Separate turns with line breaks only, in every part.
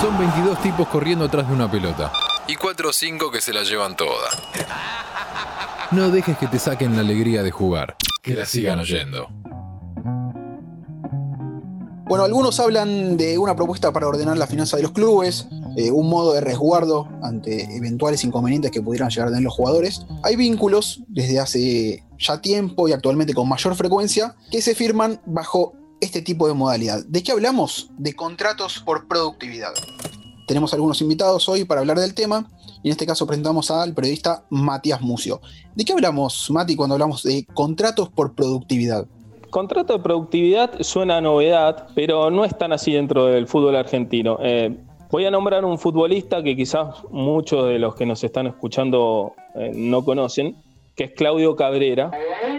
Son 22 tipos corriendo atrás de una pelota. Y 4 o 5 que se la llevan toda. No dejes que te saquen la alegría de jugar. Que la sigan oyendo.
Bueno, algunos hablan de una propuesta para ordenar la finanza de los clubes, eh, un modo de resguardo ante eventuales inconvenientes que pudieran llegar a tener los jugadores. Hay vínculos desde hace ya tiempo y actualmente con mayor frecuencia que se firman bajo este tipo de modalidad. ¿De qué hablamos? De contratos por productividad. Tenemos algunos invitados hoy para hablar del tema y en este caso presentamos al periodista Matías Mucio. ¿De qué hablamos, Mati, cuando hablamos de contratos por productividad?
Contrato de productividad suena a novedad, pero no es tan así dentro del fútbol argentino. Eh, voy a nombrar un futbolista que quizás muchos de los que nos están escuchando eh, no conocen, que es Claudio Cabrera.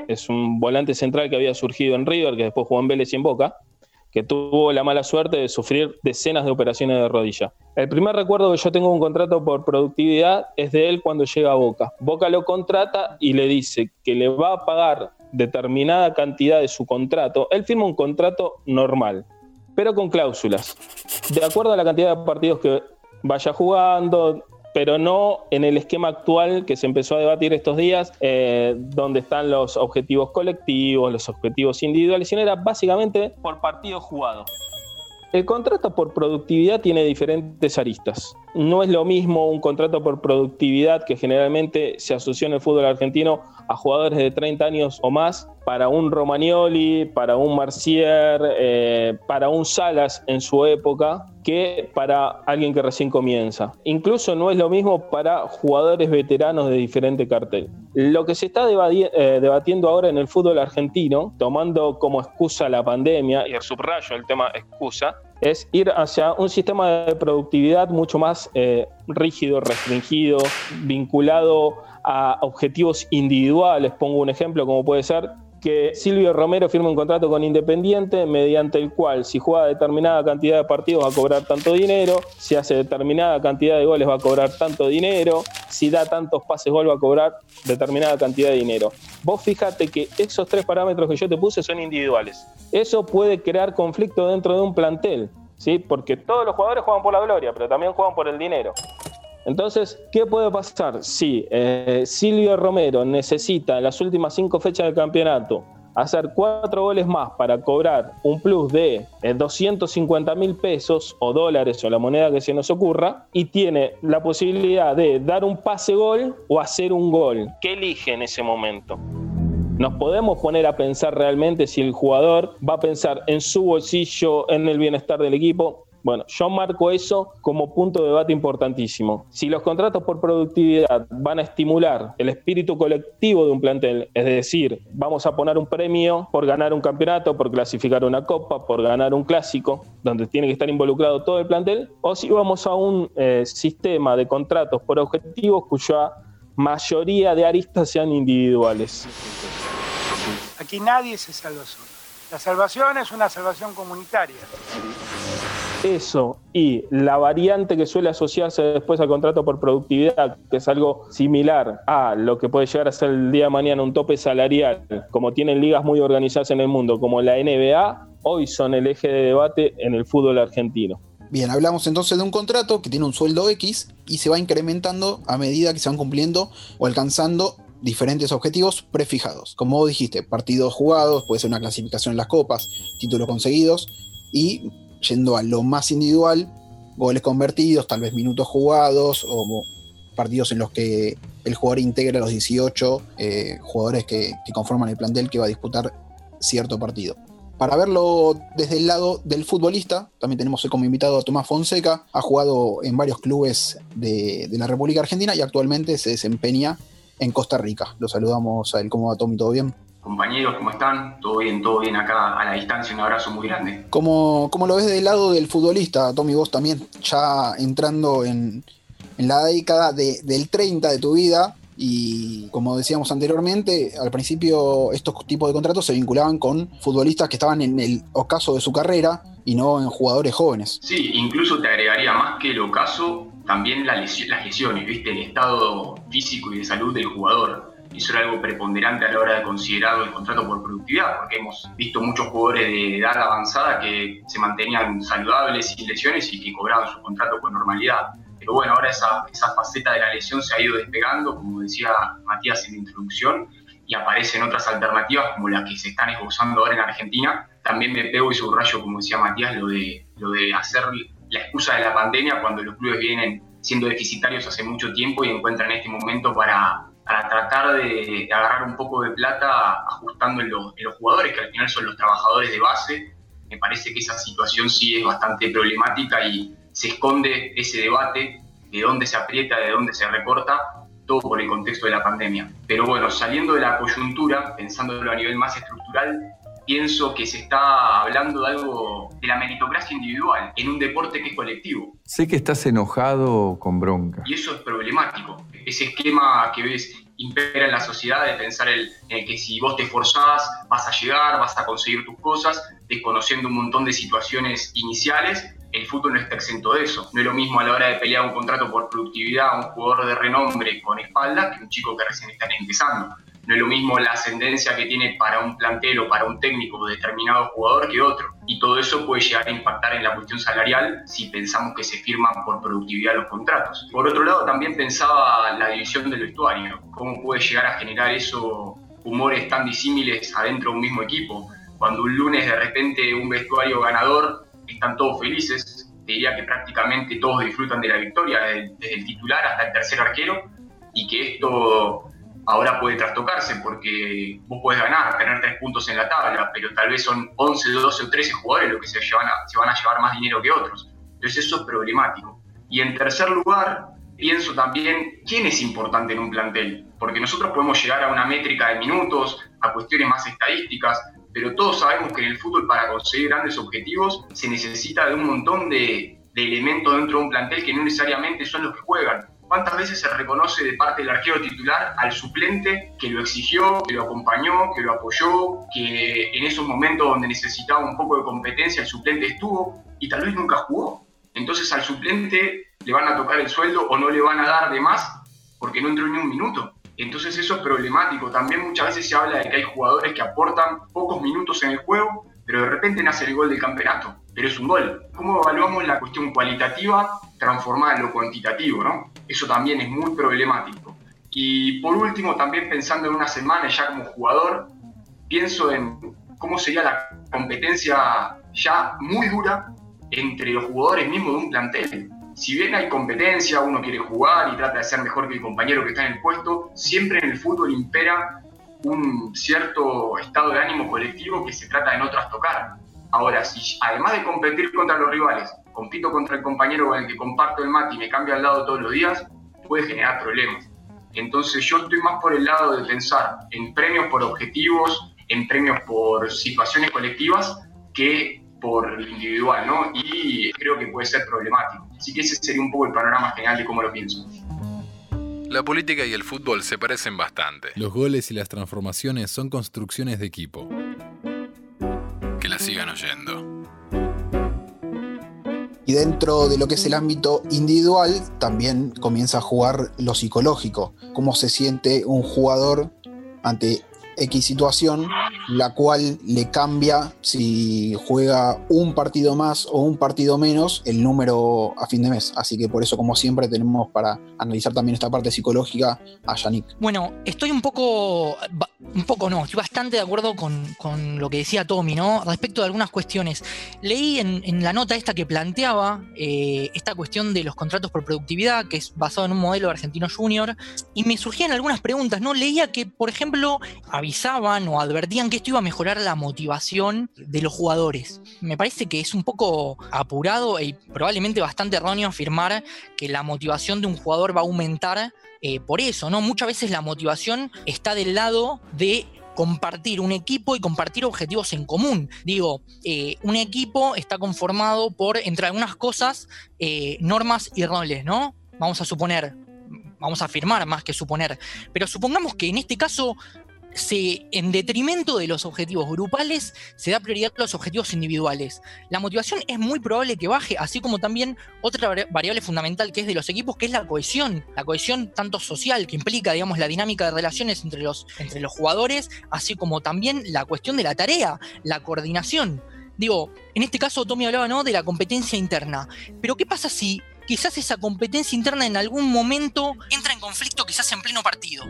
Es un volante central que había surgido en River, que después jugó en Vélez y en Boca, que tuvo la mala suerte de sufrir decenas de operaciones de rodilla. El primer recuerdo que yo tengo un contrato por productividad es de él cuando llega a Boca. Boca lo contrata y le dice que le va a pagar determinada cantidad de su contrato, él firma un contrato normal, pero con cláusulas, de acuerdo a la cantidad de partidos que vaya jugando, pero no en el esquema actual que se empezó a debatir estos días, eh, donde están los objetivos colectivos, los objetivos individuales, sino era básicamente por partido jugado. El contrato por productividad tiene diferentes aristas. No es lo mismo un contrato por productividad que generalmente se asoció en el fútbol argentino a jugadores de 30 años o más, para un Romagnoli, para un Marcier, eh, para un Salas en su época, que para alguien que recién comienza. Incluso no es lo mismo para jugadores veteranos de diferente cartel. Lo que se está eh, debatiendo ahora en el fútbol argentino, tomando como excusa la pandemia, y subrayo el tema excusa, es ir hacia un sistema de productividad mucho más eh, rígido, restringido, vinculado a objetivos individuales. Pongo un ejemplo como puede ser que Silvio Romero firme un contrato con Independiente mediante el cual si juega determinada cantidad de partidos va a cobrar tanto dinero, si hace determinada cantidad de goles va a cobrar tanto dinero, si da tantos pases gol va a cobrar determinada cantidad de dinero. Vos fíjate que esos tres parámetros que yo te puse son individuales. Eso puede crear conflicto dentro de un plantel, ¿sí? porque todos los jugadores juegan por la gloria, pero también juegan por el dinero. Entonces, ¿qué puede pasar si eh, Silvio Romero necesita en las últimas cinco fechas del campeonato hacer cuatro goles más para cobrar un plus de 250 eh, mil pesos o dólares o la moneda que se nos ocurra y tiene la posibilidad de dar un pase gol o hacer un gol? ¿Qué elige en ese momento? Nos podemos poner a pensar realmente si el jugador va a pensar en su bolsillo, en el bienestar del equipo. Bueno, yo marco eso como punto de debate importantísimo. Si los contratos por productividad van a estimular el espíritu colectivo de un plantel, es decir, vamos a poner un premio por ganar un campeonato, por clasificar una copa, por ganar un clásico, donde tiene que estar involucrado todo el plantel, o si vamos a un eh, sistema de contratos por objetivos cuya mayoría de aristas sean individuales.
Aquí nadie se salva solo. La salvación es una salvación comunitaria
eso y la variante que suele asociarse después al contrato por productividad, que es algo similar a lo que puede llegar a ser el día de mañana un tope salarial, como tienen ligas muy organizadas en el mundo, como la NBA, hoy son el eje de debate en el fútbol argentino.
Bien, hablamos entonces de un contrato que tiene un sueldo X y se va incrementando a medida que se van cumpliendo o alcanzando diferentes objetivos prefijados. Como dijiste, partidos jugados, puede ser una clasificación en las copas, títulos conseguidos y yendo a lo más individual, goles convertidos, tal vez minutos jugados o partidos en los que el jugador integra los 18 eh, jugadores que, conforman el plantel que va a disputar cierto partido. Para verlo desde el lado del futbolista, también tenemos como invitado a Tomás Fonseca, ha jugado en varios clubes de, de la República Argentina y actualmente se desempeña en Costa Rica. Lo saludamos a él. ¿Cómo va Tommy? ¿Todo bien?
Compañeros, ¿cómo están? Todo bien, todo bien acá a la distancia. Un abrazo muy grande.
¿Cómo, cómo lo ves del lado del futbolista, Tommy? Vos también, ya entrando en, la década del 30 de tu vida, y como decíamos anteriormente, al principio estos tipos de contratos se vinculaban con futbolistas que estaban en el ocaso de su carrera y no en jugadores jóvenes.
Sí, incluso te agregaría más que el ocaso, también las lesiones, ¿viste? El estado físico y de salud del jugador eso era algo preponderante a la hora de considerar el contrato por productividad, porque hemos visto muchos jugadores de edad avanzada que se mantenían saludables, sin lesiones y que cobraban su contrato con normalidad. Pero bueno, ahora esa, esa faceta de la lesión se ha ido despegando, como decía Matías en la introducción, y aparecen otras alternativas como las que se están esbozando ahora en Argentina. También me pego y subrayo, como decía Matías, lo de, lo de hacer la excusa de la pandemia cuando los clubes vienen siendo deficitarios hace mucho tiempo y encuentran este momento para, para tratar de, agarrar un poco de plata ajustando en los, en los, jugadores, que al final son los trabajadores de base. Me parece que esa situación sí es bastante problemática y se esconde ese debate de dónde se aprieta, de dónde se recorta, todo por el contexto de la pandemia. Pero bueno, saliendo de la coyuntura, pensándolo a nivel más estructural, pienso que se está hablando de algo de la meritocracia individual en un deporte que es colectivo.
Sé que estás enojado con bronca.
Y eso es problemático. Ese esquema que ves impera en la sociedad de pensar en que si vos te esforzás vas a llegar, vas a conseguir tus cosas, desconociendo un montón de situaciones iniciales el fútbol no está exento de eso. No es lo mismo a la hora de pelear un contrato por productividad a un jugador de renombre con espalda que un chico que recién está empezando. No es lo mismo la ascendencia que tiene para un plantel o para un técnico determinado jugador que otro. Y todo eso puede llegar a impactar en la cuestión salarial si pensamos que se firman por productividad los contratos. Por otro lado, también pensaba la división del vestuario. ¿Cómo puede llegar a generar eso humores tan disímiles adentro de un mismo equipo? Cuando un lunes de repente un vestuario ganador están todos felices, diría que prácticamente todos disfrutan de la victoria, desde, el titular hasta el tercer arquero, y que esto ahora puede trastocarse porque vos podés ganar, tener tres puntos en la tabla, pero tal vez son 11, 12 o 13 jugadores los que se, llevan se van a llevar más dinero que otros. Entonces eso es problemático. Y en tercer lugar, pienso también quién es importante en un plantel, porque nosotros podemos llegar a una métrica de minutos, a cuestiones más estadísticas, pero todos sabemos que en el fútbol para conseguir grandes objetivos se necesita de un montón de, elementos dentro de un plantel que no necesariamente son los que juegan. ¿Cuántas veces se reconoce de parte del arquero titular al suplente que lo exigió, que lo acompañó, que lo apoyó, que en esos momentos donde necesitaba un poco de competencia el suplente estuvo y tal vez nunca jugó? Entonces al suplente le van a tocar el sueldo o no le van a dar de más porque no entró ni un minuto. Entonces eso es problemático. También muchas veces se habla de que hay jugadores que aportan pocos minutos en el juego, pero de repente nace el gol del campeonato. Pero es un gol. ¿Cómo evaluamos la cuestión cualitativa transformada en lo cuantitativo? ¿no? Eso también es muy problemático. Y por último, también pensando en una semana ya como jugador, pienso en cómo sería la competencia ya muy dura entre los jugadores mismos de un plantel si bien hay competencia, uno quiere jugar y trata de ser mejor que el compañero que está en el puesto, siempre en el fútbol impera un cierto estado de ánimo colectivo que se trata de no trastocar. Ahora, si además de competir contra los rivales, compito contra el compañero con el que comparto el mate y me cambio al lado todos los días, puede generar problemas. Entonces yo estoy más por el lado de pensar en premios por objetivos, en premios por situaciones colectivas, que por individual, ¿no? Y creo que puede ser problemático. Así que ese sería un poco el panorama general de cómo lo pienso.
La política y el fútbol se parecen bastante. Los goles y las transformaciones son construcciones de equipo.
Y dentro de lo que es el ámbito individual, también comienza a jugar lo psicológico. Cómo se siente un jugador ante X situación, la cual le cambia si juega un partido más o un partido menos el número a fin de mes. Así que por eso, como siempre, tenemos para analizar también esta parte psicológica a Yannick.
Bueno, estoy un poco, un poco no, estoy bastante de acuerdo con, lo que decía Tommy, ¿no? Respecto de algunas cuestiones. Leí en, la nota esta que planteaba eh, esta cuestión de los contratos por productividad, que es basado en un modelo de argentino junior, y me surgían algunas preguntas, ¿no? Leía que, por ejemplo, avisaban o advertían que esto iba a mejorar la motivación de los jugadores. Me parece que es un poco apurado y probablemente bastante erróneo afirmar que la motivación de un jugador va a aumentar eh, por eso, ¿no? Muchas veces la motivación está del lado de compartir un equipo y compartir objetivos en común. Digo, eh, un equipo está conformado por, entre algunas cosas, eh, normas y roles, ¿no? Vamos a suponer, vamos a afirmar más que suponer, pero supongamos que en este caso se, en detrimento de los objetivos grupales, se da prioridad a los objetivos individuales. La motivación es muy probable que baje, así como también otra variable fundamental que es de los equipos, que es la cohesión. La cohesión tanto social, que implica, digamos, la dinámica de relaciones entre los, entre los jugadores, así como también la cuestión de la tarea, la coordinación. Digo, en este caso Tommy hablaba ¿no? de la competencia interna, pero ¿qué pasa si quizás esa competencia interna en algún momento entra en conflicto quizás en pleno partido?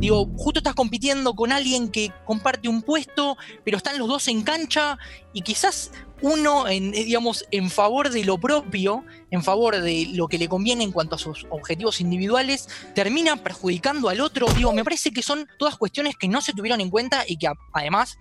Digo, justo estás compitiendo con alguien que comparte un puesto, pero están los dos en cancha y quizás uno, en, eh, digamos, en favor de lo propio, en favor de lo que le conviene en cuanto a sus objetivos individuales, termina perjudicando al otro. Digo, me parece que son todas cuestiones que no se tuvieron en cuenta y que además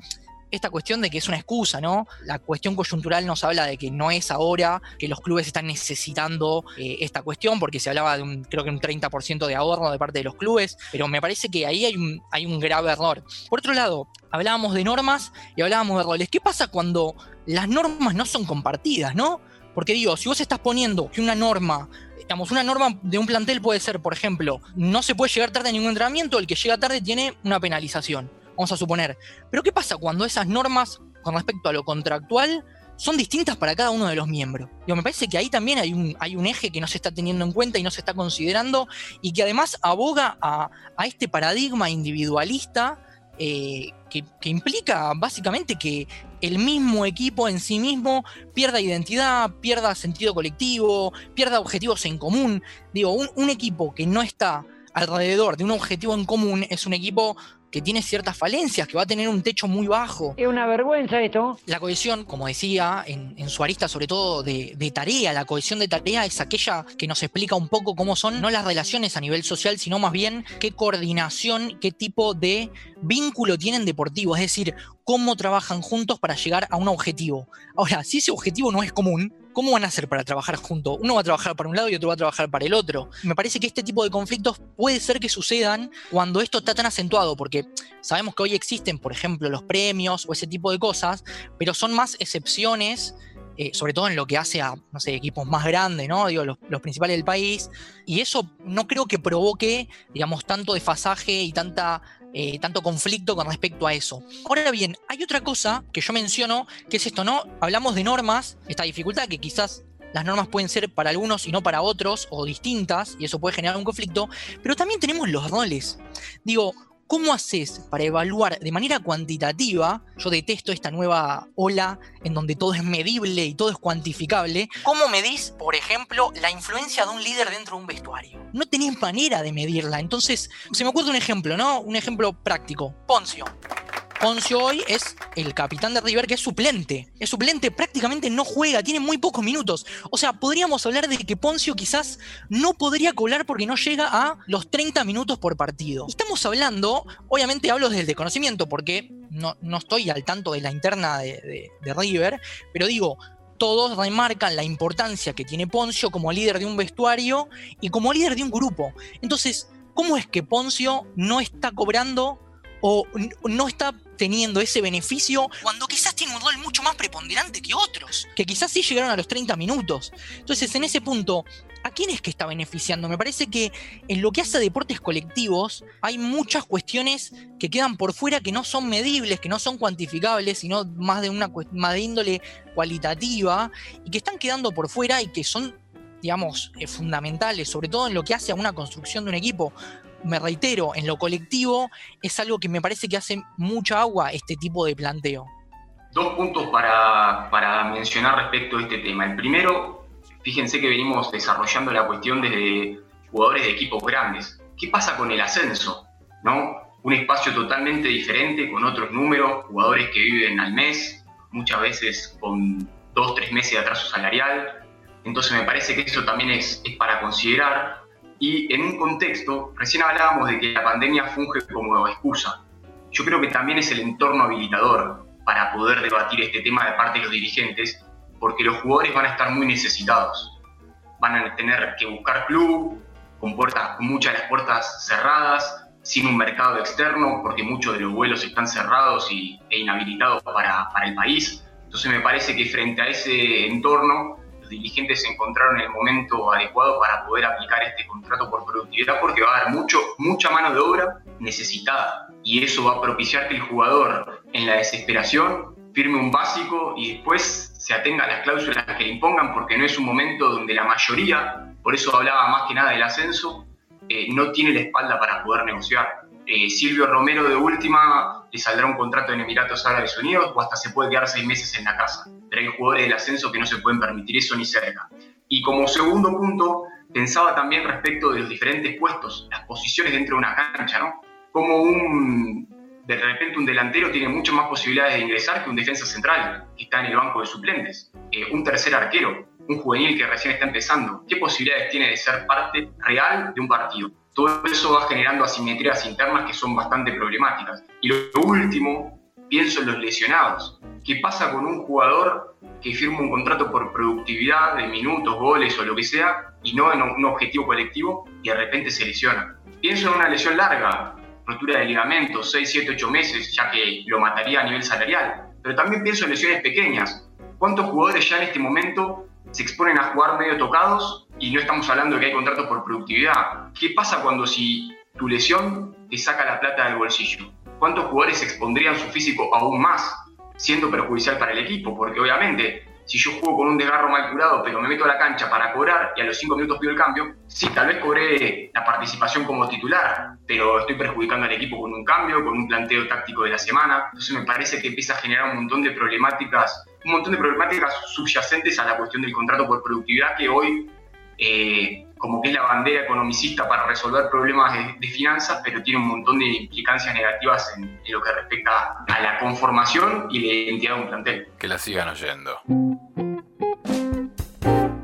esta cuestión de que es una excusa, ¿no? La cuestión coyuntural nos habla de que no es ahora, que los clubes están necesitando eh, esta cuestión, porque se hablaba de un, creo que un 30% de ahorro de parte de los clubes, pero me parece que ahí hay un, hay un grave error. Por otro lado, hablábamos de normas y hablábamos de roles. ¿Qué pasa cuando las normas no son compartidas, ¿no? Porque digo, si vos estás poniendo que una norma digamos, una norma de un plantel puede ser, por ejemplo, no se puede llegar tarde a ningún entrenamiento, el que llega tarde tiene una penalización vamos a suponer. Pero ¿qué pasa cuando esas normas con respecto a lo contractual son distintas para cada uno de los miembros? Digo, me parece que ahí también hay un, hay un eje que no se está teniendo en cuenta y no se está considerando y que además aboga a, este paradigma individualista eh, que, que, implica básicamente que el mismo equipo en sí mismo pierda identidad, pierda sentido colectivo, pierda objetivos en común. Digo, un equipo que no está alrededor de un objetivo en común es un equipo que tiene ciertas falencias, que va a tener un techo muy bajo.
Es una vergüenza esto.
La cohesión, como decía, en, su arista sobre todo de, tarea, la cohesión de tarea es aquella que nos explica un poco cómo son no las relaciones a nivel social, sino más bien qué coordinación, qué tipo de vínculo tienen deportivo, es decir, cómo trabajan juntos para llegar a un objetivo. Ahora, si ese objetivo no es común, ¿cómo van a hacer para trabajar juntos? Uno va a trabajar para un lado y otro va a trabajar para el otro. Me parece que este tipo de conflictos puede ser que sucedan cuando esto está tan acentuado, porque sabemos que hoy existen, por ejemplo, los premios o ese tipo de cosas, pero son más excepciones. Eh, sobre todo en lo que hace a, equipos más grandes, ¿no? Digo, los, los, principales del país. Y eso no creo que provoque, digamos, tanto desfasaje y tanta eh, tanto conflicto con respecto a eso. Ahora bien, hay otra cosa que yo menciono, que es esto, ¿no? Hablamos de normas, esta dificultad que quizás las normas pueden ser para algunos y no para otros, o distintas, y eso puede generar un conflicto, pero también tenemos los roles. Digo, ¿Cómo haces para evaluar de manera cuantitativa? Yo detesto esta nueva ola en donde todo es medible y todo es cuantificable. ¿Cómo medís, por ejemplo, la influencia de un líder dentro de un vestuario? No tenés manera de medirla. Entonces, se me ocurre un ejemplo, ¿no? Un ejemplo práctico. Poncio. Poncio hoy es el capitán de River que es suplente. Es suplente, prácticamente no juega, tiene muy pocos minutos. O sea, podríamos hablar de que Poncio quizás no podría colar porque no llega a los 30 minutos por partido. Estamos hablando, obviamente hablo desde el desconocimiento porque no, no estoy al tanto de la interna de, de River, pero digo, todos remarcan la importancia que tiene Poncio como líder de un vestuario y como líder de un grupo. Entonces, ¿cómo es que Poncio no está cobrando o no está teniendo ese beneficio cuando quizás tiene un rol mucho más preponderante que otros, que quizás sí llegaron a los 30 minutos. Entonces, en ese punto, ¿a quién es que está beneficiando? Me parece que en lo que hace deportes colectivos hay muchas cuestiones que quedan por fuera que no son medibles, que no son cuantificables, sino más de una más de índole cualitativa y que están quedando por fuera y que son digamos, eh, fundamentales, sobre todo en lo que hace a una construcción de un equipo me reitero, en lo colectivo es algo que me parece que hace mucha agua este tipo de planteo.
Dos puntos para, mencionar respecto a este tema. El primero, fíjense que venimos desarrollando la cuestión desde jugadores de equipos grandes. ¿Qué pasa con el ascenso? ¿No? Un espacio totalmente diferente, con otros números, jugadores que viven al mes, muchas veces con dos, tres meses de atraso salarial. Entonces me parece que eso también es para considerar y en un contexto, recién hablábamos de que la pandemia funge como excusa. Yo creo que también es el entorno habilitador para poder debatir este tema de parte de los dirigentes, porque los jugadores van a estar muy necesitados. Van a tener que buscar club, con, puertas, con muchas de las puertas cerradas, sin un mercado externo, porque muchos de los vuelos están cerrados y, e inhabilitados para, para el país. Entonces me parece que frente a ese entorno dirigentes encontraron el momento adecuado para poder aplicar este contrato por productividad porque va a haber mucho, mucha mano de obra necesitada. y eso va a propiciar que el jugador en la desesperación firme un básico y después se atenga a las cláusulas que le impongan porque no es un momento donde la mayoría, por eso hablaba más que nada del ascenso, eh, no tiene la espalda para poder negociar. Eh, Silvio Romero de última le saldrá un contrato en Emiratos Árabes Unidos o hasta se puede quedar seis meses en la casa. Pero jugadores del ascenso que no se pueden permitir eso ni cerca. Y como segundo punto, pensaba también respecto de los diferentes puestos, las posiciones dentro de una cancha, ¿no? Como un, de repente un delantero tiene mucho más posibilidades de ingresar que un defensa central que está en el banco de suplentes, eh, un tercer arquero, un juvenil que recién está empezando, ¿qué posibilidades tiene de ser parte real de un partido? Todo eso va generando asimetrías internas que son bastante problemáticas. Y lo último, pienso en los lesionados. ¿Qué pasa con un jugador que firma un contrato por productividad de minutos, goles o lo que sea, y no en un objetivo colectivo, y de repente se lesiona? Pienso en una lesión larga, rotura de ligamento, 6, 7, 8 meses, ya que lo mataría a nivel salarial. Pero también pienso en lesiones pequeñas. ¿Cuántos jugadores ya en este momento se exponen a jugar medio tocados y no estamos hablando de que hay contratos por productividad? ¿Qué pasa cuando si tu lesión te saca la plata del bolsillo? ¿Cuántos jugadores expondrían su físico aún más, siendo perjudicial para el equipo? Porque obviamente si yo juego con un desgarro mal curado, pero me meto a la cancha para cobrar y a los cinco minutos pido el cambio, sí, tal vez cobré la participación como titular, pero estoy perjudicando al equipo con un cambio, con un planteo táctico de la semana. Entonces me parece que empieza a generar un montón de problemáticas, un montón de problemáticas subyacentes a la cuestión del contrato por productividad que hoy eh, como que es la bandera economicista para resolver problemas de, finanzas, pero tiene un montón de implicancias negativas en, lo que respecta a la conformación y la identidad de un plantel.
Que la sigan oyendo.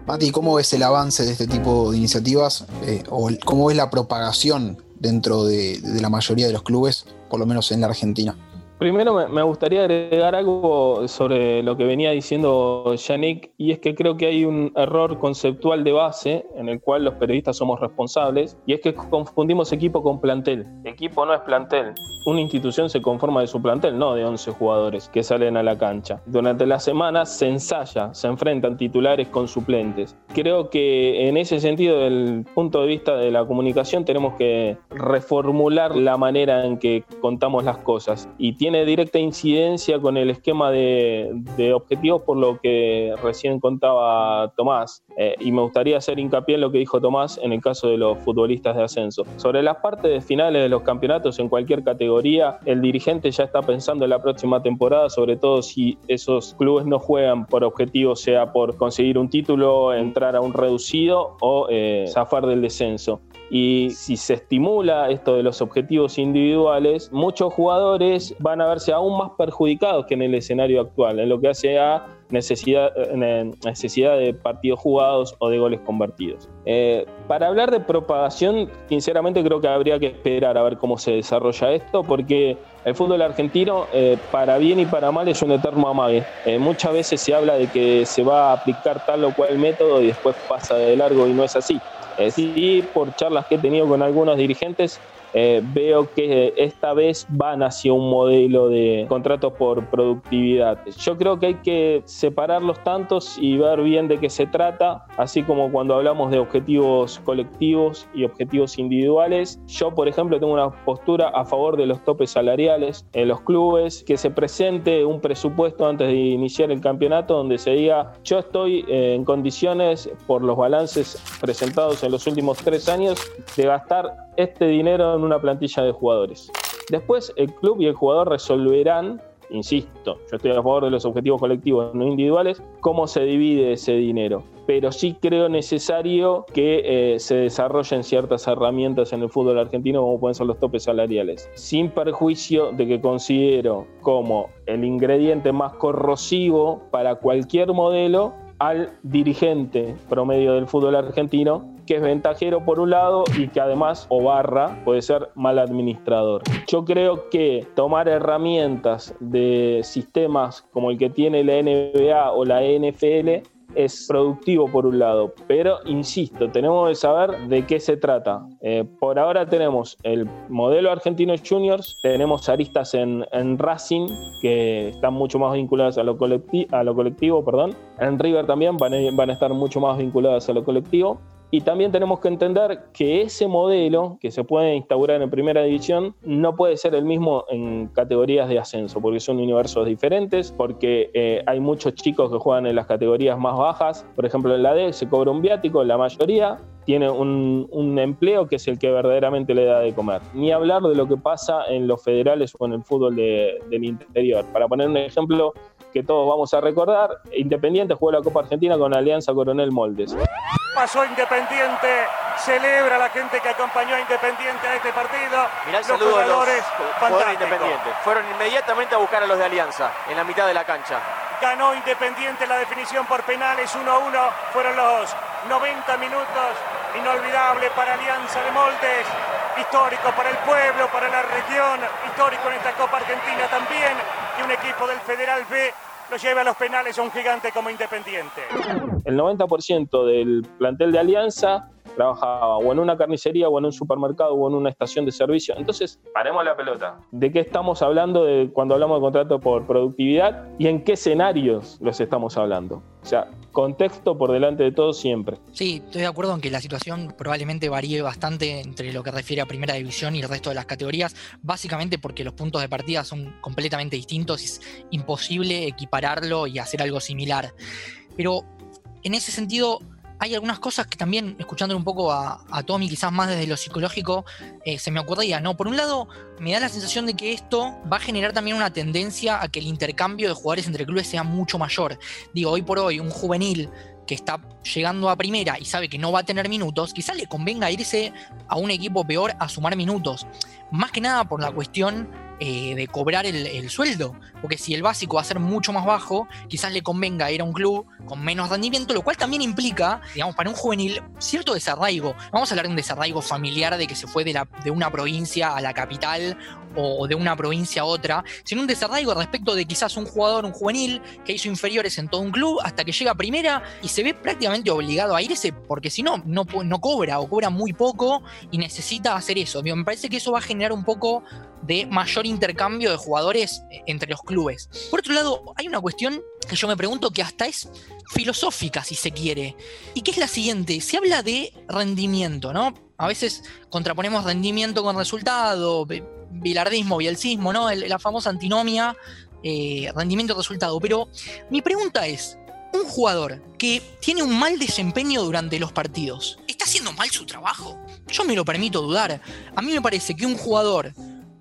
Mati, ¿cómo ves el avance de este tipo de iniciativas eh, o cómo es la propagación dentro de la mayoría de los clubes, por lo menos en la Argentina?
Primero me gustaría agregar algo sobre lo que venía diciendo Yannick, y es que creo que hay un error conceptual de base en el cual los periodistas somos responsables, y es que confundimos equipo con plantel. Equipo no es plantel. Una institución se conforma de su plantel, no de 11 jugadores que salen a la cancha. Durante la semana se ensaya, se enfrentan titulares con suplentes. Creo que en ese sentido, desde el punto de vista de la comunicación, tenemos que reformular la manera en que contamos las cosas. Y tiene directa incidencia con el esquema de, objetivos por lo que recién contaba Tomás. Eh, y me gustaría hacer hincapié en lo que dijo Tomás en el caso de los futbolistas de ascenso. Sobre las partes finales de los campeonatos en cualquier categoría, el dirigente ya está pensando en la próxima temporada, sobre todo si esos clubes no juegan por objetivo, sea por conseguir un título, entrar a un reducido o eh, zafar del descenso. Y si se estimula esto de los objetivos individuales, muchos jugadores van a verse aún más perjudicados que en el escenario actual, en lo que hace a necesidad, de partidos jugados o de goles convertidos. Eh, para hablar de propagación, sinceramente creo que habría que esperar a ver cómo se desarrolla esto, porque el fútbol argentino, eh, para bien y para mal, es un eterno amague. Eh, muchas veces se habla de que se va a aplicar tal o cual método y después pasa de largo y no es así. Sí, por charlas que he tenido con algunos dirigentes, eh, veo que esta vez van hacia un modelo de contratos por productividad. Yo creo que hay que separar los tantos y ver bien de qué se trata, así como cuando hablamos de objetivos colectivos y objetivos individuales. Yo, por ejemplo, tengo una postura a favor de los topes salariales en los clubes, que se presente un presupuesto antes de iniciar el campeonato donde se diga yo estoy eh, en condiciones por los balances presentados en los últimos tres años de gastar este dinero en una plantilla de jugadores. Después el club y el jugador resolverán, insisto, yo estoy a favor de los objetivos colectivos no individuales, cómo se divide ese dinero. Pero sí creo necesario que eh, se desarrollen ciertas herramientas en el fútbol argentino como pueden ser los topes salariales, sin perjuicio de que considero como el ingrediente más corrosivo para cualquier modelo al dirigente promedio del fútbol argentino que es ventajero por un lado y que además o barra puede ser mal administrador. Yo creo que tomar herramientas de sistemas como el que tiene la NBA o la NFL es productivo por un lado, pero insisto, tenemos que saber de qué se trata. Eh, por ahora tenemos el modelo argentino juniors, tenemos aristas en, Racing que están mucho más vinculadas a lo, colectivo, a lo colectivo, perdón. En River también van van a estar mucho más vinculadas a lo colectivo Y también tenemos que entender que ese modelo que se puede instaurar en primera división no puede ser el mismo en categorías de ascenso, porque son universos diferentes, porque eh, hay muchos chicos que juegan en las categorías más bajas. Por ejemplo, en la D se cobra un viático, la mayoría tiene un, empleo que es el que verdaderamente le da de comer. Ni hablar de lo que pasa en los federales o en el fútbol del interior. Para poner un ejemplo, que todos vamos a recordar, Independiente jugó la Copa Argentina con Alianza Coronel Moldes.
Pasó Independiente, celebra la gente que acompañó a Independiente a este partido.
Mirá el saludo los jugadores Independiente. Fueron inmediatamente a buscar a los de Alianza en la mitad de la cancha.
Ganó Independiente la definición por penales 1-1. Fueron los 90 minutos inolvidable para Alianza de Moldes, histórico para el pueblo, para la región, histórico en esta Copa Argentina también, y un equipo del Federal B lo lleva a los penales a un gigante como Independiente.
El 90% del plantel de Alianza trabajaba o en una carnicería o en un supermercado o en una estación de servicio. Entonces, paremos la pelota. ¿De qué estamos hablando de cuando hablamos de contrato por productividad y en qué escenarios los estamos hablando? O sea, contexto por delante de todo siempre.
Sí, estoy de acuerdo en que la situación probablemente varíe bastante entre lo que refiere a primera división y el resto de las categorías, básicamente porque los puntos de partida son completamente distintos y es imposible equipararlo y hacer algo similar. Pero en ese sentido, hay algunas cosas que también, escuchándole un poco a, Tommy, quizás más desde lo psicológico, eh, se me ocurría, ¿no? Por un lado, me da la sensación de que esto va a generar también una tendencia a que el intercambio de jugadores entre clubes sea mucho mayor. Digo, hoy por hoy, un juvenil que está llegando a primera y sabe que no va a tener minutos, quizás le convenga irse a un equipo peor a sumar minutos. Más que nada por la cuestión eh, de cobrar el, sueldo. Porque si el básico va a ser mucho más bajo, quizás le convenga ir a un club con menos rendimiento, lo cual también implica, digamos, para un juvenil, cierto desarraigo. Vamos a hablar de un desarraigo familiar de que se fue de, la, de una provincia a la capital o de una provincia a otra, sino un desarraigo respecto de quizás un jugador, un juvenil, que hizo inferiores en todo un club hasta que llega primera y se ve prácticamente obligado a irse porque si no, no, no cobra o cobra muy poco y necesita hacer eso. me parece que eso va a generar un poco de mayor intercambio de jugadores eh, entre los clubes. Por otro lado, hay una cuestión que yo me pregunto que hasta es filosófica, si se quiere, y que es la siguiente, se habla de rendimiento, ¿no? A veces contraponemos rendimiento con resultado, bilardismo, bielcismo, ¿no? la famosa antinomia, eh, rendimiento-resultado. Pero mi pregunta es, un jugador que tiene un mal desempeño durante los partidos, ¿está haciendo mal su trabajo? Yo me lo permito dudar. A mí me parece que un jugador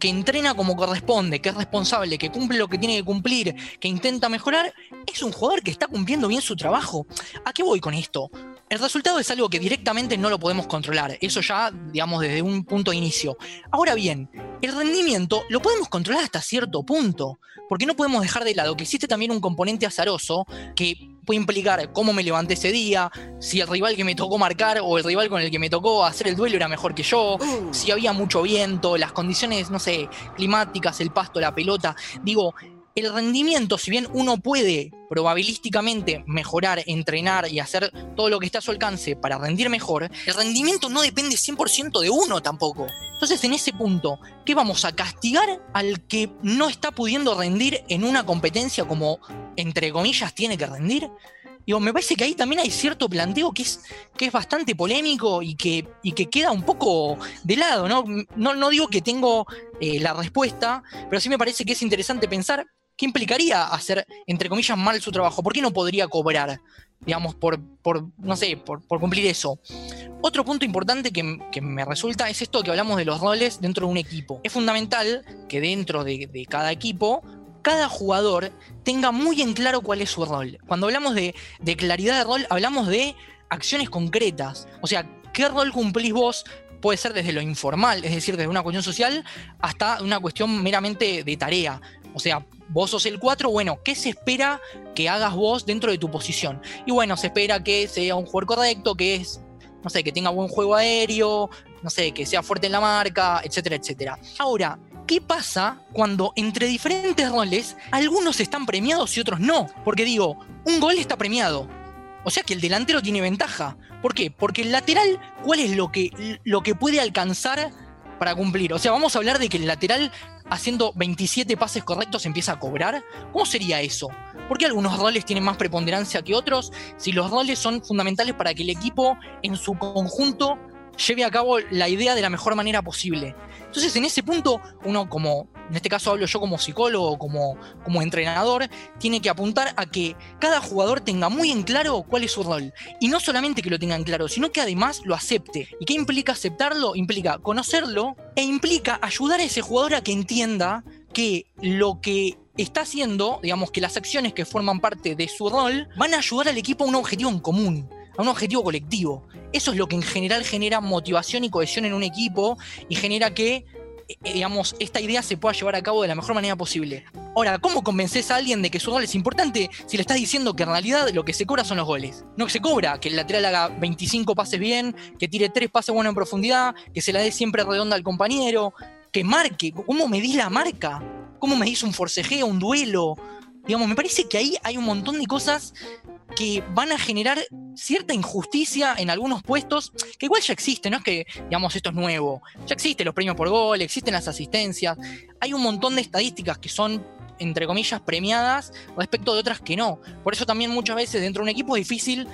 que entrena como corresponde, que es responsable, que cumple lo que tiene que cumplir, que intenta mejorar, es un jugador que está cumpliendo bien su trabajo. ¿A qué voy con esto? El resultado es algo que directamente no lo podemos controlar, eso ya, digamos, desde un punto de inicio. Ahora bien, el rendimiento lo podemos controlar hasta cierto punto, porque no podemos dejar de lado que existe también un componente azaroso que puede implicar cómo me levanté ese día, si el rival que me tocó marcar o el rival con el que me tocó hacer el duelo era mejor que yo, uh. si había mucho viento, las condiciones, no sé, climáticas, el pasto, la pelota. Digo, el rendimiento, si bien uno puede probabilísticamente mejorar, entrenar y hacer todo lo que está a su alcance para rendir mejor, el rendimiento no depende 100% de uno tampoco. Entonces, en ese punto, ¿qué vamos a castigar al que no está pudiendo rendir en una competencia como, entre comillas, tiene que rendir? Digo, me parece que ahí también hay cierto planteo que es, que es bastante polémico y que, y que queda un poco de lado, ¿no? No, digo que tengo eh, la respuesta, pero sí me parece que es interesante pensar ¿qué implicaría hacer, entre comillas, mal su trabajo? ¿Por qué no podría cobrar, digamos, por, por no sé, por, cumplir eso? Otro punto importante que, me resulta es esto que hablamos de los roles dentro de un equipo. Es fundamental que dentro de, cada equipo cada jugador tenga muy en claro cuál es su rol. Cuando hablamos de, de, claridad de rol, hablamos de acciones concretas. O sea, ¿qué rol cumplís vos? Puede ser desde lo informal, es decir, desde una cuestión social, hasta una cuestión meramente de tarea. O sea, vos sos el 4, bueno, ¿qué se espera que hagas vos dentro de tu posición? Y bueno, se espera que sea un jugador correcto, que es, no sé, que tenga buen juego aéreo, no sé, que sea fuerte en la marca, etcétera, etcétera. Ahora, ¿qué pasa cuando entre diferentes roles algunos están premiados y otros no? Porque digo, un gol está premiado. O sea que el delantero tiene ventaja. ¿Por qué? Porque el lateral, ¿cuál es lo que, lo que puede alcanzar para cumplir? O sea, vamos a hablar de que el lateral haciendo 27 pases correctos empieza a cobrar? ¿Cómo sería eso? ¿Por qué algunos roles tienen más preponderancia que otros? Si los roles son fundamentales para que el equipo en su conjunto lleve a cabo la idea de la mejor manera posible. Entonces, en ese punto, uno como, en este caso hablo yo como psicólogo, como, como entrenador, tiene que apuntar a que cada jugador tenga muy en claro cuál es su rol. Y no solamente que lo tenga en claro, sino que además lo acepte. ¿Y qué implica aceptarlo? Implica conocerlo e implica ayudar a ese jugador a que entienda que lo que está haciendo, digamos que las acciones que forman parte de su rol, van a ayudar al equipo a un objetivo en común a un objetivo colectivo. Eso es lo que en general genera motivación y cohesión en un equipo y genera que, eh, digamos, esta idea se pueda llevar a cabo de la mejor manera posible. Ahora, ¿cómo convences a alguien de que su rol es importante si le estás diciendo que en realidad lo que se cobra son los goles? No que se cobra, que el lateral haga 25 pases bien, que tire 3 pases buenos en profundidad, que se la dé siempre redonda al compañero, que marque. ¿Cómo medís la marca? ¿Cómo medís un forcejeo, un duelo? Digamos, me parece que ahí hay un montón de cosas que van a generar cierta injusticia en algunos puestos, que igual ya existe, no es que, digamos, esto es nuevo, ya existen los premios por gol, existen las asistencias, hay un montón de estadísticas que son, entre comillas, premiadas respecto de otras que no. Por eso también muchas veces dentro de un equipo es difícil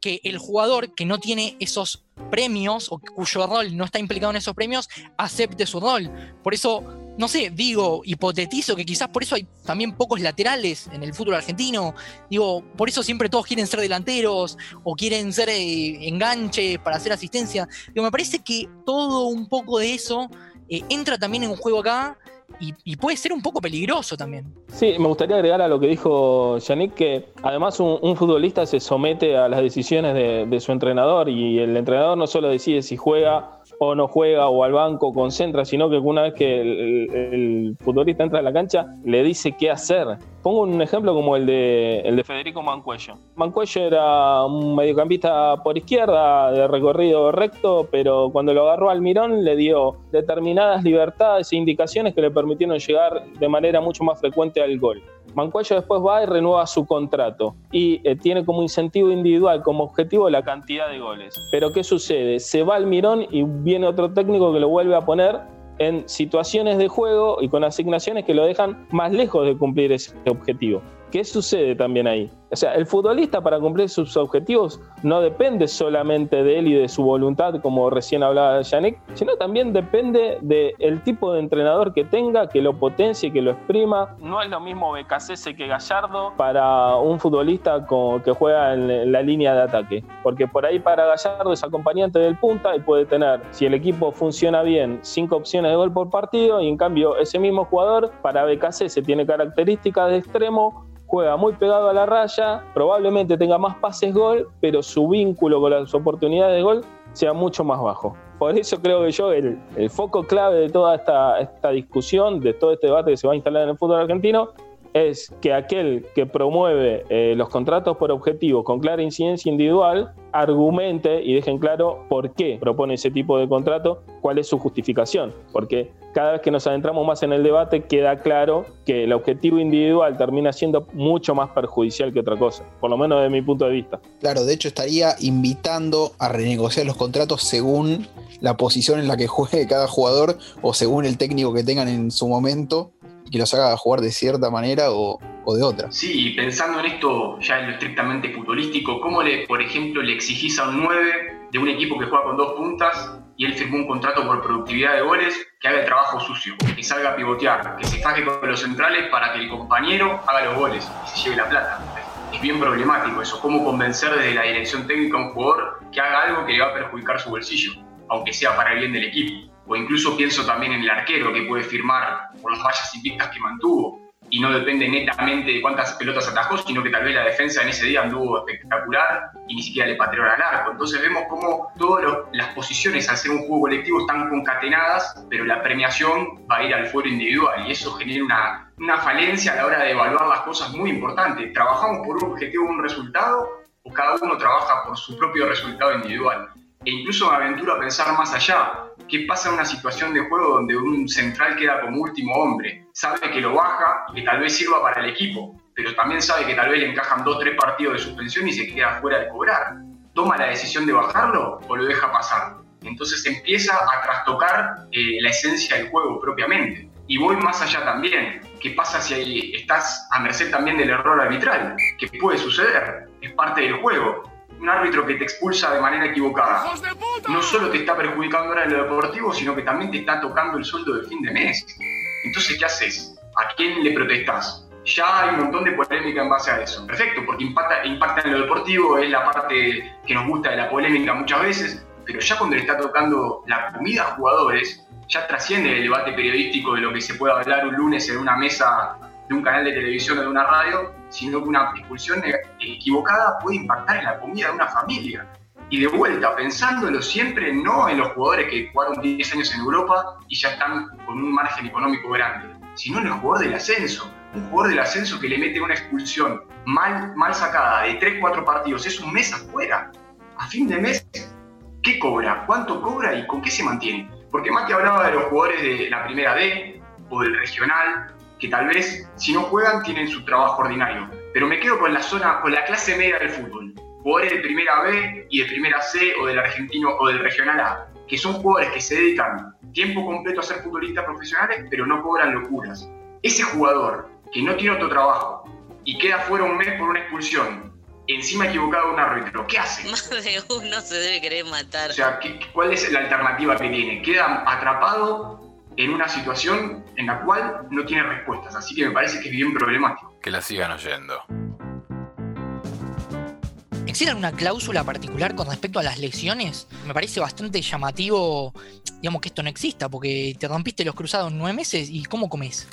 que el jugador que no tiene esos premios o cuyo rol no está implicado en esos premios acepte su rol. Por eso no sé, digo, hipotetizo que quizás por eso hay también pocos laterales en el fútbol argentino. Digo, por eso siempre todos quieren ser delanteros o quieren ser eh, enganches para hacer asistencia. Digo, me parece que todo un poco de eso eh, entra también en un juego acá y, puede ser un poco peligroso también.
Sí, me gustaría agregar a lo que dijo Yannick que además un, futbolista se somete a las decisiones de, su entrenador y el entrenador no solo decide si juega o no juega o al banco concentra, sino que una vez que el, futbolista entra a la cancha le dice qué hacer. Pongo un ejemplo como el de, el de Federico Mancuello. Mancuello era un mediocampista por izquierda, de recorrido recto, pero cuando lo agarró Almirón le dio determinadas libertades e indicaciones que le permitieron llegar de manera mucho más frecuente al gol. Mancuello después va y renueva su contrato y eh, tiene como incentivo individual, como objetivo, la cantidad de goles. Pero ¿qué sucede? Se va al Mirón y viene otro técnico que lo vuelve a poner en situaciones de juego y con asignaciones que lo dejan más lejos de cumplir ese objetivo. ¿Qué sucede también ahí? O sea, el futbolista para cumplir sus objetivos no depende solamente de él y de su voluntad, como recién hablaba Yannick, sino también depende del tipo de entrenador que tenga, que lo potencie, que lo exprima. No es lo mismo Becasese que Gallardo para un futbolista que juega en la línea de ataque, porque por ahí para Gallardo es acompañante del punta y puede tener, si el equipo funciona bien, cinco opciones de gol por partido y en cambio ese mismo jugador para Becasese tiene características de extremo juega muy pegado a la raya, probablemente tenga más pases gol, pero su vínculo con las oportunidades de gol sea mucho más bajo. Por eso creo que yo el, foco clave de toda esta, esta discusión, de todo este debate que se va a instalar en el fútbol argentino, es que aquel que promueve eh, los contratos por objetivo con clara incidencia individual argumente y dejen claro por qué propone ese tipo de contrato, cuál es su justificación, porque cada vez que nos adentramos más en el debate queda claro que el objetivo individual termina siendo mucho más perjudicial que otra cosa, por lo menos desde mi punto de vista.
Claro, de hecho estaría invitando a renegociar los contratos según la posición en la que juegue cada jugador o según el técnico que tengan en su momento que los haga jugar de cierta manera o, de otra.
Sí, pensando en esto ya en lo estrictamente futbolístico, ¿cómo le, por ejemplo, le exigís a un 9 de un equipo que juega con dos puntas y él firmó un contrato por productividad de goles que haga el trabajo sucio, que salga a pivotear, que se faje con los centrales para que el compañero haga los goles y se lleve la plata? Es bien problemático eso, cómo convencer desde la dirección técnica a un jugador que haga algo que le va a perjudicar su bolsillo, aunque sea para el bien del equipo o incluso pienso también en el arquero que puede firmar por las vallas invictas que mantuvo y no depende netamente de cuántas pelotas atajó, sino que tal vez la defensa en ese día anduvo espectacular y ni siquiera le pateó al arco. Entonces vemos cómo todas las posiciones al ser un juego colectivo están concatenadas, pero la premiación va a ir al fuero individual y eso genera una, una falencia a la hora de evaluar las cosas muy importante. ¿Trabajamos por un objetivo, un resultado o cada uno trabaja por su propio resultado individual? E incluso aventuro a pensar más allá ¿Qué pasa en una situación de juego donde un central queda como último hombre? Sabe que lo baja y que tal vez sirva para el equipo, pero también sabe que tal vez le encajan dos tres partidos de suspensión y se queda fuera de cobrar. ¿Toma la decisión de bajarlo o lo deja pasar? Entonces empieza a trastocar eh, la esencia del juego propiamente. Y voy más allá también. ¿Qué pasa si estás a merced también del error arbitral? ¿Qué puede suceder? Es parte del juego. Un árbitro que te expulsa de manera equivocada no solo te está perjudicando ahora en lo deportivo, sino que también te está tocando el sueldo de fin de mes. Entonces, ¿qué haces? ¿A quién le protestas? Ya hay un montón de polémica en base a eso. Perfecto, porque impacta, impacta en lo deportivo, es la parte que nos gusta de la polémica muchas veces, pero ya cuando le está tocando la comida a jugadores, ya trasciende el debate periodístico de lo que se puede hablar un lunes en una mesa de un canal de televisión o de una radio, sino que una expulsión equivocada puede impactar en la comida de una familia. Y de vuelta, pensándolo siempre no en los jugadores que jugaron 10 años en Europa y ya están con un margen económico grande, sino en el jugador del ascenso. Un jugador del ascenso que le mete una expulsión mal, mal sacada de 3-4 partidos, es un mes afuera. A fin de mes, ¿qué cobra? ¿Cuánto cobra y con qué se mantiene? Porque Mati hablaba de los jugadores de la primera D o del regional, que tal vez si no juegan tienen su trabajo ordinario. Pero me quedo con la zona, con la clase media del fútbol. Jugadores de primera B y de primera C o del argentino o del regional A, que son jugadores que se dedican tiempo completo a ser futbolistas profesionales, pero no cobran locuras. Ese jugador que no tiene otro trabajo y queda fuera un mes por una expulsión encima equivocado un árbitro, ¿qué hace?
Más de uno se debe querer matar.
O sea, ¿cuál es la alternativa que tiene? Queda atrapado en una situación en la cual no tiene respuestas, así que me parece que es bien problemático.
Que la sigan oyendo.
¿Existe alguna cláusula particular con respecto a las lesiones? Me parece bastante llamativo, digamos, que esto no exista, porque te rompiste los cruzados nueve meses y ¿cómo comes?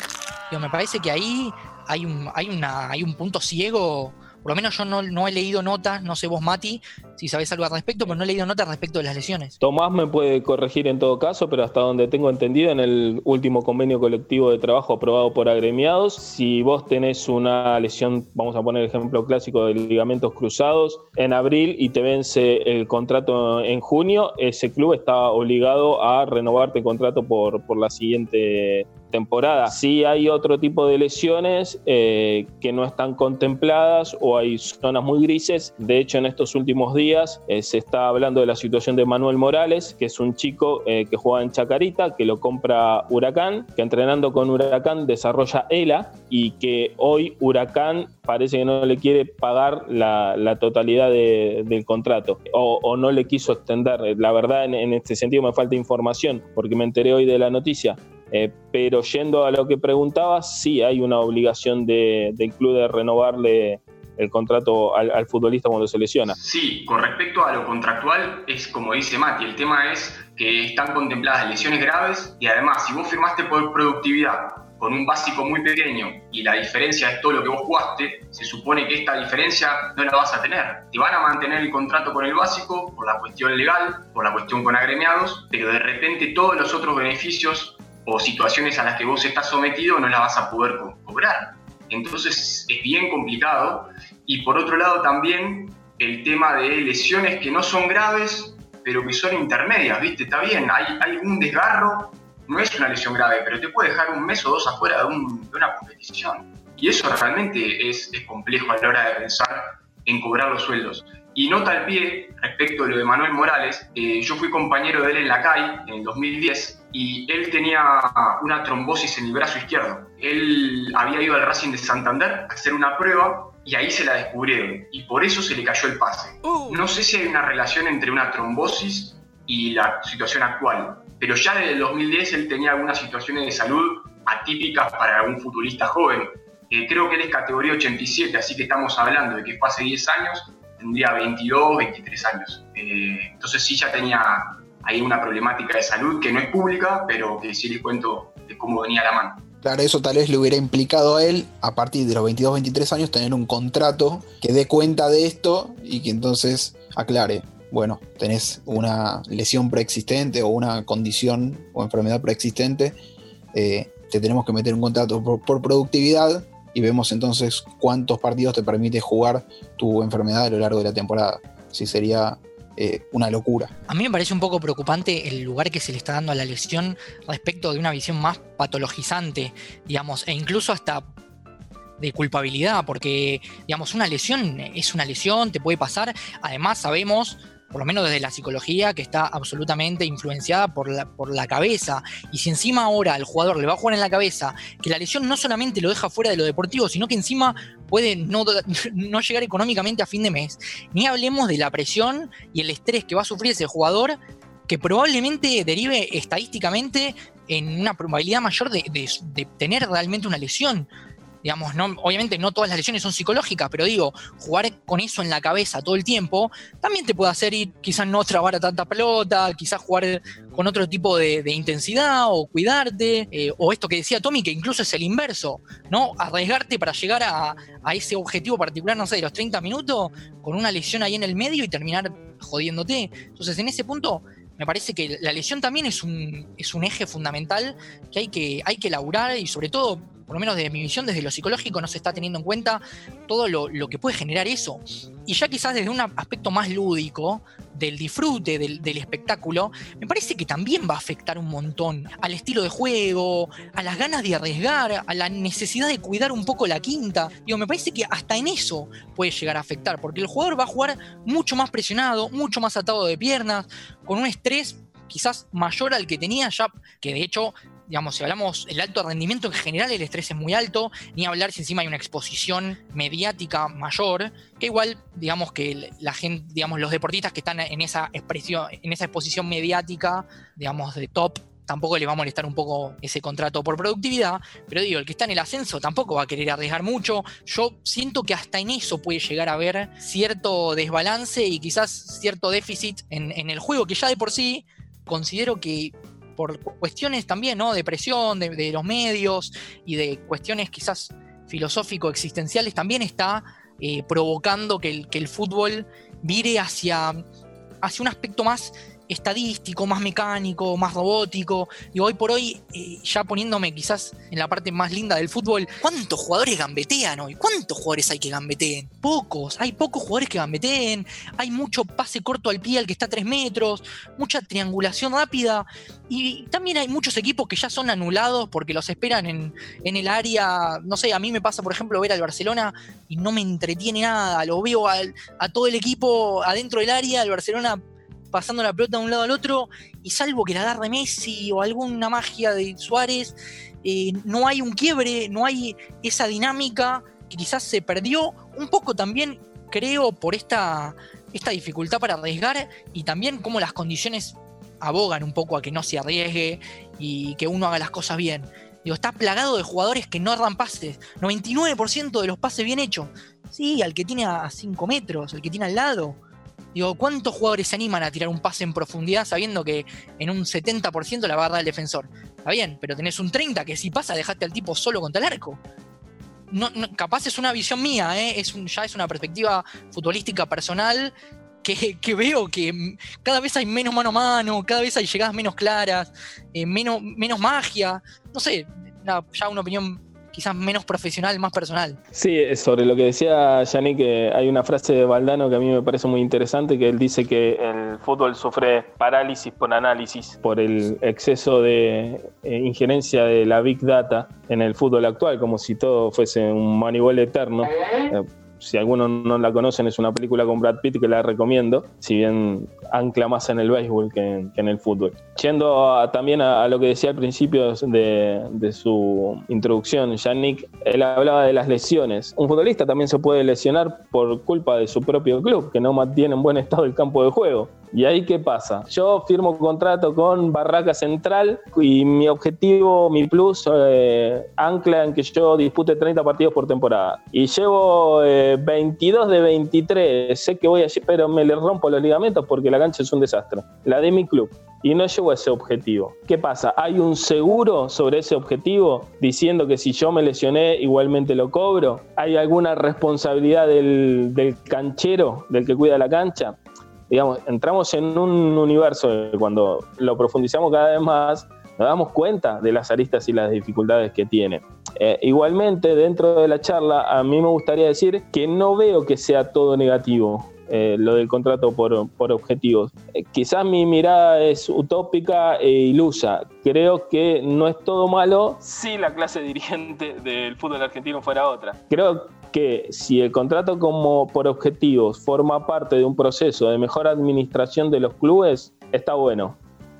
me parece que ahí hay un, hay una, hay un punto ciego por lo menos yo no, he leído notas, no sé vos Mati, si sabés algo al respecto, pero no he leído notas respecto de las lesiones.
Tomás me puede corregir en todo caso, pero hasta donde tengo entendido, en el último convenio colectivo de trabajo aprobado por agremiados, si vos tenés una lesión, vamos a poner el ejemplo clásico de ligamentos cruzados, en abril y te vence el contrato en junio, ese club está obligado a renovarte el contrato por, por la siguiente temporada. Si hay otro tipo de lesiones eh, que no están contempladas o hay zonas muy grises. De hecho, en estos últimos días eh, se está hablando de la situación de Manuel Morales, que es un chico eh, que juega en Chacarita, que lo compra Huracán, que entrenando con Huracán desarrolla ELA y que hoy Huracán parece que no le quiere pagar la, totalidad del contrato o, no le quiso extender. La verdad, en, en este sentido me falta información porque me enteré hoy de la noticia. Eh, pero yendo a lo que preguntabas, sí hay una obligación de, del club de renovarle el contrato al, futbolista cuando se lesiona.
Sí, con respecto a lo contractual, es como dice Mati, el tema es que están contempladas lesiones graves y además, si vos firmaste por productividad con un básico muy pequeño y la diferencia es todo lo que vos jugaste, se supone que esta diferencia no la vas a tener. Te van a mantener el contrato con el básico por la cuestión legal, por la cuestión con agremiados, pero de repente todos los otros beneficios o situaciones a las que vos estás sometido no las vas a poder cobrar. Entonces es bien complicado. Y por otro lado también el tema de lesiones que no son graves, pero que son intermedias, ¿viste? Está bien, hay, un desgarro, no es una lesión grave, pero te puede dejar un mes o dos afuera de, una competición. Y eso realmente es complejo a la hora de pensar en cobrar los sueldos. Y nota al pie, respecto a lo de Manuel Morales, eh, yo fui compañero de él en la CAI en el 2010 y él tenía una trombosis en el brazo izquierdo. Él había ido al Racing de Santander a hacer una prueba y ahí se la descubrieron y por eso se le cayó el pase. Uh. No sé si hay una relación entre una trombosis y la situación actual, pero ya desde el 2010 él tenía algunas situaciones de salud atípicas para un futbolista joven. Eh, creo que él es categoría 87, así que estamos hablando de que fue hace 10 años, tendría 22, 23 años. Eh, entonces sí ya tenía hay una problemática de salud que no es pública, pero que sí les cuento de cómo venía la mano.
Claro, eso tal vez le hubiera implicado a él, a partir de los 22, 23 años, tener un contrato que dé cuenta de esto y que entonces aclare, bueno, tenés una lesión preexistente o una condición o enfermedad preexistente, eh, te tenemos que meter un contrato por, por, productividad y vemos entonces cuántos partidos te permite jugar tu enfermedad a lo largo de la temporada. Si sería eh, una locura.
A mí me parece un poco preocupante el lugar que se le está dando a la lesión respecto de una visión más patologizante, digamos, e incluso hasta de culpabilidad, porque, digamos, una lesión es una lesión, te puede pasar. Además, sabemos, por lo menos desde la psicología, que está absolutamente influenciada por la, por la cabeza. Y si encima ahora al jugador le va a jugar en la cabeza, que la lesión no solamente lo deja fuera de lo deportivo, sino que encima puede no, no llegar económicamente a fin de mes, ni hablemos de la presión y el estrés que va a sufrir ese jugador que probablemente derive estadísticamente en una probabilidad mayor de, tener realmente una lesión. Digamos, no, obviamente no todas las lesiones son psicológicas, pero digo, jugar con eso en la cabeza todo el tiempo también te puede hacer ir, quizás no trabar a tanta pelota, quizás jugar con otro tipo de, intensidad o cuidarte, eh, o esto que decía Tommy, que incluso es el inverso, ¿no? Arriesgarte para llegar a, ese objetivo particular, no sé, de los 30 minutos, con una lesión ahí en el medio y terminar jodiéndote. Entonces, en ese punto, me parece que la lesión también es un, es un eje fundamental que hay, que hay que elaborar y sobre todo, por lo menos desde mi visión, desde lo psicológico, no se está teniendo en cuenta todo lo, lo que puede generar eso. Y ya quizás desde un aspecto más lúdico, del disfrute del, espectáculo, me parece que también va a afectar un montón al estilo de juego, a las ganas de arriesgar, a la necesidad de cuidar un poco la quinta. Digo, me parece que hasta en eso puede llegar a afectar, porque el jugador va a jugar mucho más presionado, mucho más atado de piernas, con un estrés quizás mayor al que tenía ya, que de hecho digamos, si hablamos del alto rendimiento en general, el estrés es muy alto, ni hablar si encima hay una exposición mediática mayor, que igual, digamos que la gente, digamos, los deportistas que están en esa expresión, en esa exposición mediática, digamos, de top, tampoco le va a molestar un poco ese contrato por productividad, pero digo, el que está en el ascenso tampoco va a querer arriesgar mucho. Yo siento que hasta en eso puede llegar a haber cierto desbalance y quizás cierto déficit en el juego que ya de por sí considero que por cuestiones también, ¿no? De presión, de, los medios y de cuestiones quizás filosófico-existenciales, también está eh, provocando que el, que el, fútbol vire hacia, hacia un aspecto más estadístico, más mecánico, más robótico. Y hoy por hoy, eh, ya poniéndome quizás en la parte más linda del fútbol, ¿cuántos jugadores gambetean hoy? ¿Cuántos jugadores hay que gambeteen? Pocos, hay pocos jugadores que gambeteen, hay mucho pase corto al pie al que está a 3 metros, mucha triangulación rápida. Y también hay muchos equipos que ya son anulados porque los esperan en, el área. No sé, a mí me pasa, por ejemplo, ver al Barcelona y no me entretiene nada. Lo veo a todo el equipo adentro del área, el Barcelona pasando la pelota de un lado al otro, y salvo que la agarre Messi o alguna magia de Suárez, eh, no hay un quiebre, no hay esa dinámica que quizás se perdió un poco también, creo, por esta, esta dificultad para arriesgar y también como las condiciones abogan un poco a que no se arriesgue y que uno haga las cosas bien. Digo, está plagado de jugadores que no erran pases. 99% de los pases bien hechos. Sí, al que tiene a 5 metros, al que tiene al lado. Digo, ¿cuántos jugadores se animan a tirar un pase en profundidad sabiendo que en un 70% la va a dar el defensor? Está bien, pero tenés un 30% que si pasa dejaste al tipo solo contra el arco. No, capaz es una visión mía, ¿eh? es ya es una perspectiva futbolística personal que, veo que cada vez hay menos mano a mano, cada vez hay llegadas menos claras, eh, menos, menos magia. No sé, ya una opinión quizás menos profesional, más personal.
Sí, sobre lo que decía Yannick, hay una frase de Valdano que a mí me parece muy interesante, que él dice que el fútbol sufre parálisis por análisis, por el exceso de eh, injerencia de la Big Data en el fútbol actual, como si todo fuese un Moneyball eterno. Eh, si algunos no la conocen, es una película con Brad Pitt que la recomiendo, si bien ancla más en el béisbol que en, el fútbol. Yendo también a, lo que decía al principio de, su introducción, Yannick, él hablaba de las lesiones. Un futbolista también se puede lesionar por culpa de su propio club, que no mantiene en buen estado el campo de juego. ¿Y ahí qué pasa? Yo firmo contrato con Barraca Central y mi objetivo, mi plus, eh, ancla en que yo dispute 30 partidos por temporada. Y llevo 22 eh, de 23. Sé que voy a, pero me le rompo los ligamentos porque la cancha es un desastre. La de mi club. Y no llevo a ese objetivo. ¿Qué pasa? ¿Hay un seguro sobre ese objetivo diciendo que si yo me lesioné igualmente lo cobro? ¿Hay alguna responsabilidad del, canchero, del que cuida la cancha? digamos, entramos en un universo cuando lo profundizamos cada vez más, nos damos cuenta de las aristas y las dificultades que tiene. Eh, igualmente, dentro de la charla, a mí me gustaría decir que no veo que sea todo negativo. Eh, lo del contrato por, por objetivos. Eh, quizás mi mirada es utópica e ilusa. Creo que no es todo malo si la clase dirigente del fútbol argentino fuera otra. Creo que si el contrato como por objetivos forma parte de un proceso de mejor administración de los clubes, está bueno.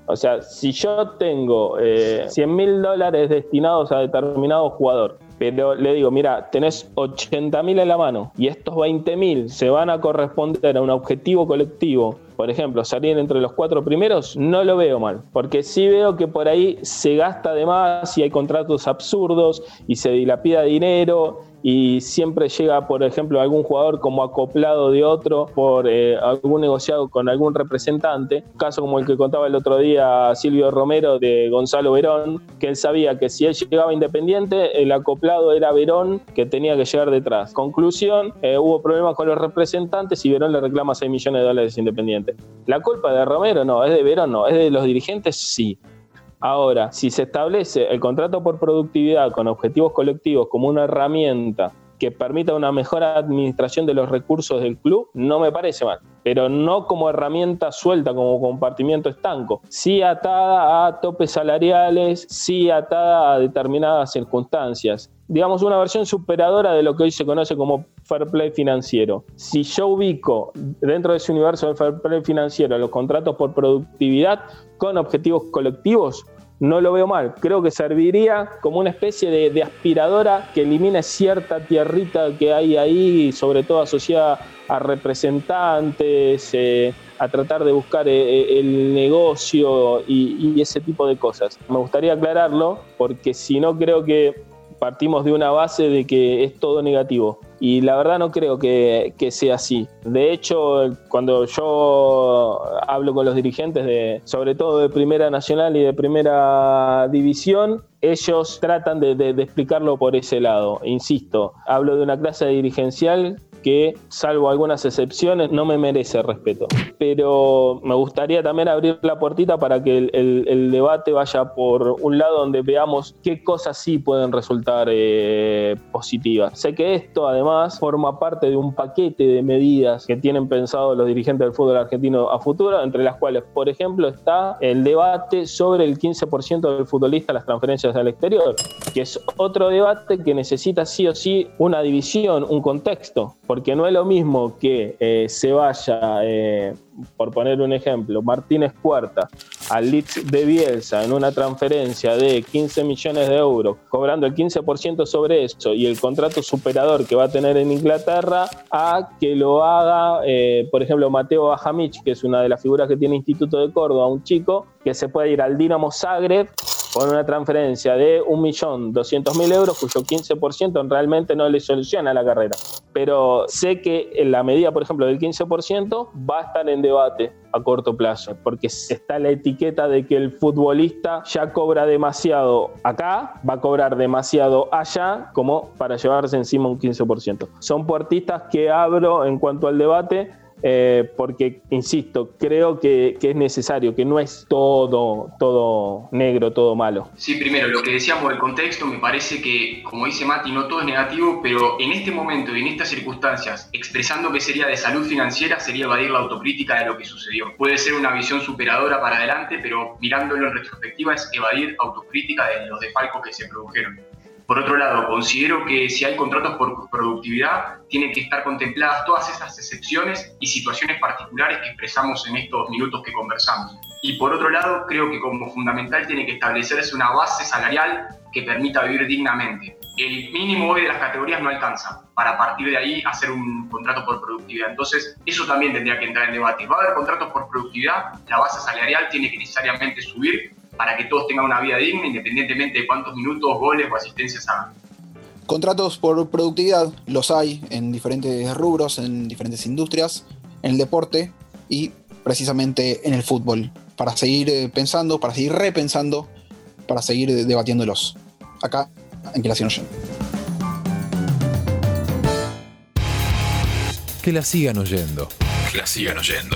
O sea, si yo tengo 100 eh, mil dólares destinados a determinado jugador, pero le digo, mira, tenés 80 mil en la mano y estos 20 mil se van a corresponder a un objetivo colectivo, por ejemplo, salir entre los cuatro primeros, no lo veo mal, porque sí veo que por ahí se gasta de más y hay contratos absurdos y se dilapida dinero y siempre llega, por ejemplo, algún jugador como acoplado de otro por eh, algún negociado con algún representante. Caso como el que contaba el otro día Silvio Romero de Gonzalo Verón, que él sabía que si él llegaba independiente, el acoplado era Verón que tenía que llegar detrás. Conclusión, eh, hubo problemas con los representantes y Verón le reclama 6 millones de dólares independiente. La culpa de Romero no, es de Verón no, es de los dirigentes sí. Ahora, si se establece el contrato por productividad con objetivos colectivos como una herramienta que permita una mejor administración de los recursos del club, no me parece mal, pero no como herramienta suelta, como compartimiento estanco, sí atada a topes salariales, sí atada a determinadas circunstancias. Digamos, una versión superadora de lo que hoy se conoce como fair play financiero. Si yo ubico dentro de ese universo del fair play financiero los contratos por productividad con objetivos colectivos, no lo veo mal. Creo que serviría como una especie de, aspiradora que elimine cierta tierrita que hay ahí, sobre todo asociada a representantes, eh, a tratar de buscar eh, eh, el negocio y, y ese tipo de cosas. Me gustaría aclararlo porque si no creo que partimos de una base de que es todo negativo. Y la verdad no creo que, sea así. De hecho, cuando yo hablo con los dirigentes, de, sobre todo de Primera Nacional y de Primera División, ellos tratan de, de explicarlo por ese lado. Insisto, hablo de una clase dirigencial que, salvo algunas excepciones, no me merece respeto. Pero me gustaría también abrir la puertita para que el, debate vaya por un lado donde veamos qué cosas sí pueden resultar eh, positivas. Sé que esto además forma parte de un paquete de medidas que tienen pensado los dirigentes del fútbol argentino a futuro, entre las cuales, por ejemplo, está el debate sobre el 15% del futbolista las transferencias al exterior, que es otro debate que necesita sí o sí una división, un contexto no es lo mismo que eh, se vaya, eh, por poner un ejemplo, Martínez Cuarta al Leeds de Bielsa en una transferencia de 15 millones de euros, cobrando el 15% sobre eso y el contrato superador que va a tener en Inglaterra, a que lo haga, eh, por ejemplo, Mateo Bajamich, que es una de las figuras que tiene Instituto de Córdoba, un chico que se puede ir al Dinamo Zagreb con una transferencia de 1.200.000 euros, cuyo 15% realmente no le soluciona la carrera. Pero sé que en la medida, por ejemplo, del 15% va a estar en debate a corto plazo, porque está la etiqueta de que el futbolista ya cobra demasiado acá, va a cobrar demasiado allá, como para llevarse encima un 15%. Son puertistas que abro en cuanto al debate eh, porque, insisto, creo que, es necesario, que no es todo, todo negro, todo malo.
Sí, primero, lo que decíamos del contexto, me parece que, como dice Mati, no todo es negativo, pero en este momento y en estas circunstancias, expresando que sería de salud financiera, sería evadir la autocrítica de lo que sucedió. Puede ser una visión superadora para adelante, pero mirándolo en retrospectiva es evadir autocrítica de los desfalcos que se produjeron. Por otro lado, considero que si hay contratos por productividad, tienen que estar contempladas todas esas excepciones y situaciones particulares que expresamos en estos minutos que conversamos. Y por otro lado, creo que como fundamental tiene que establecerse una base salarial que permita vivir dignamente. El mínimo hoy de las categorías no alcanza para partir de ahí hacer un contrato por productividad. Entonces, eso también tendría que entrar en debate. Va a haber contratos por productividad, la base salarial tiene que necesariamente subir para que todos tengan una vida digna independientemente de cuántos minutos, goles o asistencias hagan.
Contratos por productividad los hay en diferentes rubros, en diferentes industrias, en el deporte y precisamente en el fútbol, para seguir eh, pensando, para seguir repensando, para seguir debatiéndolos. Acá, en Que la sigan oyendo.
Que la sigan oyendo. Que la sigan oyendo.